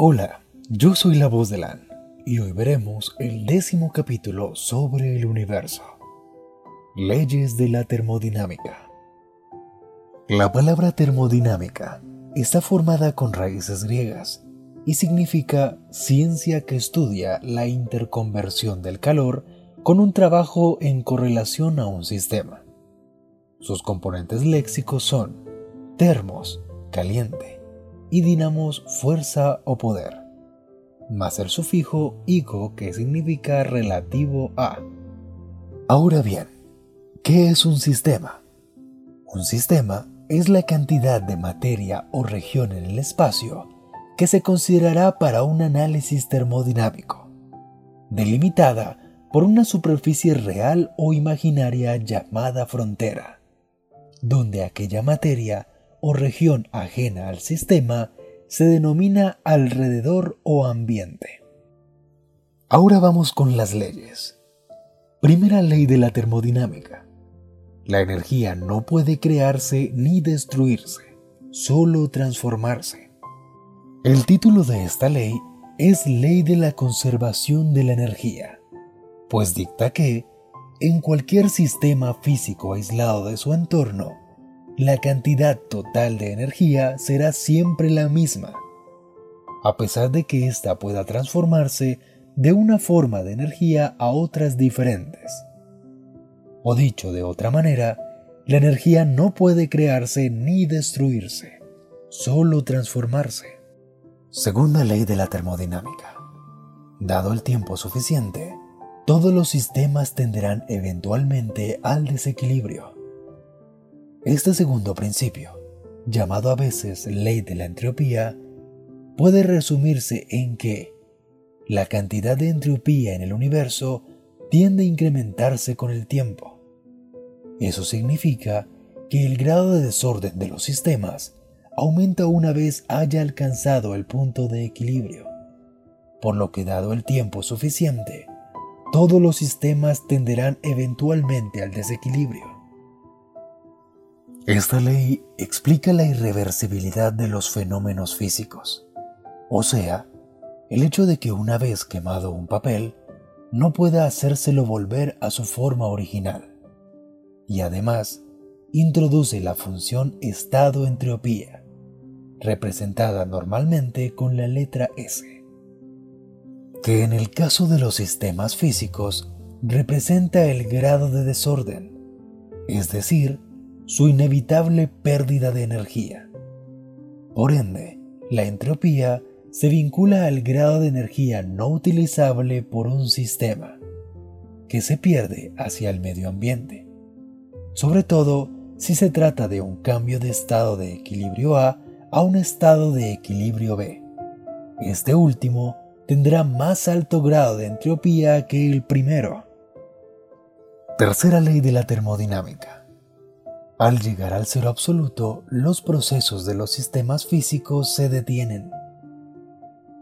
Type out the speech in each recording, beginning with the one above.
Hola, yo soy la voz de Lan y hoy veremos el décimo capítulo sobre el universo. Leyes de la termodinámica. La palabra termodinámica está formada con raíces griegas y significa ciencia que estudia la interconversión del calor con un trabajo en correlación a un sistema. Sus componentes léxicos son termos, caliente, y dinamos, fuerza o poder, más el sufijo ico que significa relativo a. Ahora bien, ¿qué es un sistema? Un sistema es la cantidad de materia o región en el espacio que se considerará para un análisis termodinámico, delimitada por una superficie real o imaginaria llamada frontera, donde aquella materia o región ajena al sistema se denomina alrededor o ambiente. Ahora vamos con las leyes. Primera ley de la termodinámica. La energía no puede crearse ni destruirse, solo transformarse. El título de esta ley es Ley de la Conservación de la Energía, pues dicta que, en cualquier sistema físico aislado de su entorno, la cantidad total de energía será siempre la misma, a pesar de que ésta pueda transformarse de una forma de energía a otras diferentes. O dicho de otra manera, la energía no puede crearse ni destruirse, solo transformarse. Segunda ley de la termodinámica. Dado el tiempo suficiente, todos los sistemas tenderán eventualmente al desequilibrio. Este segundo principio, llamado a veces ley de la entropía, puede resumirse en que la cantidad de entropía en el universo tiende a incrementarse con el tiempo. Eso significa que el grado de desorden de los sistemas aumenta una vez haya alcanzado el punto de equilibrio, por lo que dado el tiempo suficiente, todos los sistemas tenderán eventualmente al desequilibrio. Esta ley explica la irreversibilidad de los fenómenos físicos, o sea, el hecho de que una vez quemado un papel, no pueda hacérselo volver a su forma original. Y además, introduce la función estado-entropía, representada normalmente con la letra S, que en el caso de los sistemas físicos representa el grado de desorden, es decir, su inevitable pérdida de energía. Por ende, la entropía se vincula al grado de energía no utilizable por un sistema, que se pierde hacia el medio ambiente, sobre todo si se trata de un cambio de estado de equilibrio A a un estado de equilibrio B. Este último tendrá más alto grado de entropía que el primero. Tercera ley de la termodinámica. Al llegar al cero absoluto, los procesos de los sistemas físicos se detienen.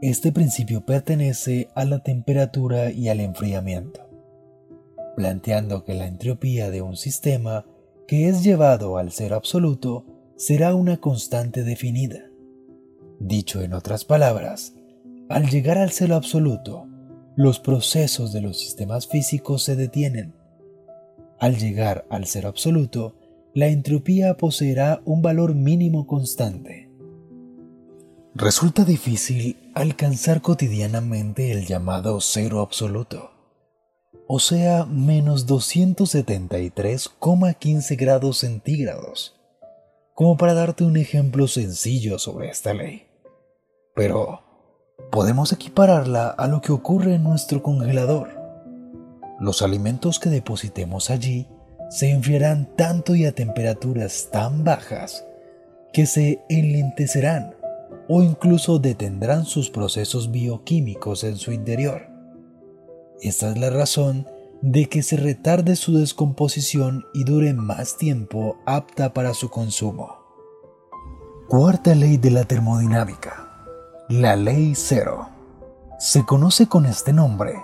Este principio pertenece a la temperatura y al enfriamiento, planteando que la entropía de un sistema que es llevado al cero absoluto será una constante definida. Dicho en otras palabras, al llegar al cero absoluto, los procesos de los sistemas físicos se detienen. Al llegar al cero absoluto, la entropía poseerá un valor mínimo constante. Resulta difícil alcanzar cotidianamente el llamado cero absoluto, o sea, menos 273,15 grados centígrados, como para darte un ejemplo sencillo sobre esta ley. Pero podemos equipararla a lo que ocurre en nuestro congelador. Los alimentos que depositemos allí se enfriarán tanto y a temperaturas tan bajas que se enlentecerán o incluso detendrán sus procesos bioquímicos en su interior. Esta es la razón de que se retarde su descomposición y dure más tiempo apta para su consumo. Cuarta ley de la termodinámica. La ley cero. Se conoce con este nombre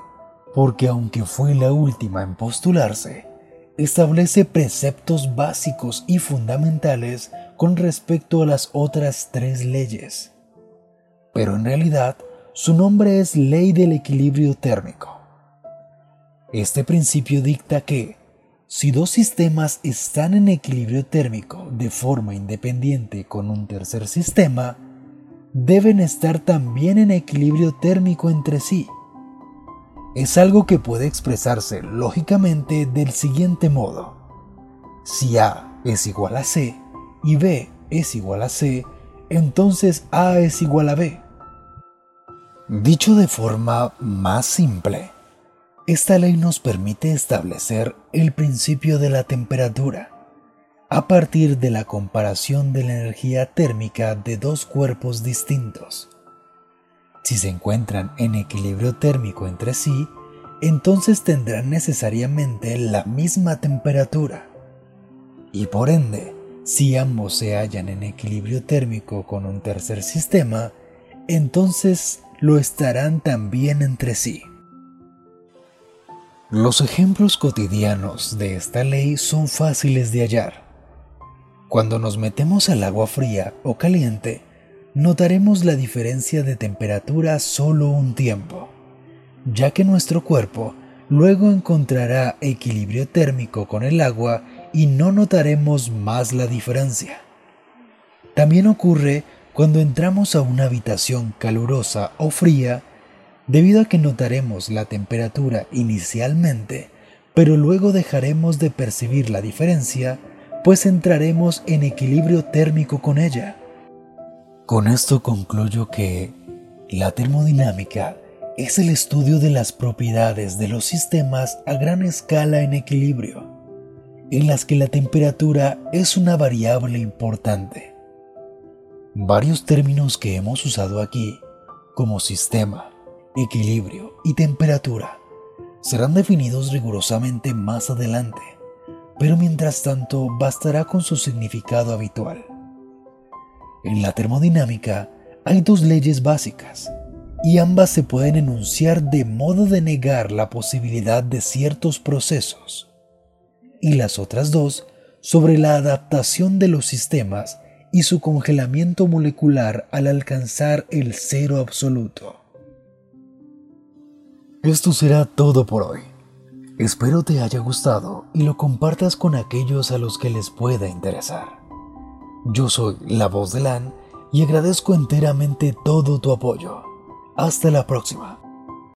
porque aunque fue la última en postularse, establece preceptos básicos y fundamentales con respecto a las otras tres leyes. pero en realidad su nombre es ley del equilibrio térmico. Este principio dicta que, si dos sistemas están en equilibrio térmico de forma independiente con un tercer sistema, deben estar también en equilibrio térmico entre sí. Es algo que puede expresarse lógicamente del siguiente modo. Si A es igual a C y B es igual a C, entonces A es igual a B. Dicho de forma más simple, esta ley nos permite establecer el principio de la temperatura a partir de la comparación de la energía térmica de dos cuerpos distintos. Si se encuentran en equilibrio térmico entre sí, entonces tendrán necesariamente la misma temperatura. Y por ende, si ambos se hallan en equilibrio térmico con un tercer sistema, entonces lo estarán también entre sí. Los ejemplos cotidianos de esta ley son fáciles de hallar. Cuando nos metemos al agua fría o caliente, notaremos la diferencia de temperatura solo un tiempo, ya que nuestro cuerpo luego encontrará equilibrio térmico con el agua y no notaremos más la diferencia. También ocurre cuando entramos a una habitación calurosa o fría debido a que notaremos la temperatura inicialmente, pero luego dejaremos de percibir la diferencia, pues entraremos en equilibrio térmico con ella. Con esto concluyo que la termodinámica es el estudio de las propiedades de los sistemas a gran escala en equilibrio, en las que la temperatura es una variable importante. Varios términos que hemos usado aquí, como sistema, equilibrio y temperatura serán definidos rigurosamente más adelante, pero mientras tanto bastará con su significado habitual. En la termodinámica hay dos leyes básicas, y ambas se pueden enunciar de modo de negar la posibilidad de ciertos procesos, y las otras dos sobre la adaptación de los sistemas y su congelamiento molecular al alcanzar el cero absoluto. Esto será todo por hoy. Espero te haya gustado y lo compartas con aquellos a los que les pueda interesar. Yo soy la voz de LAN y agradezco enteramente todo tu apoyo. Hasta la próxima.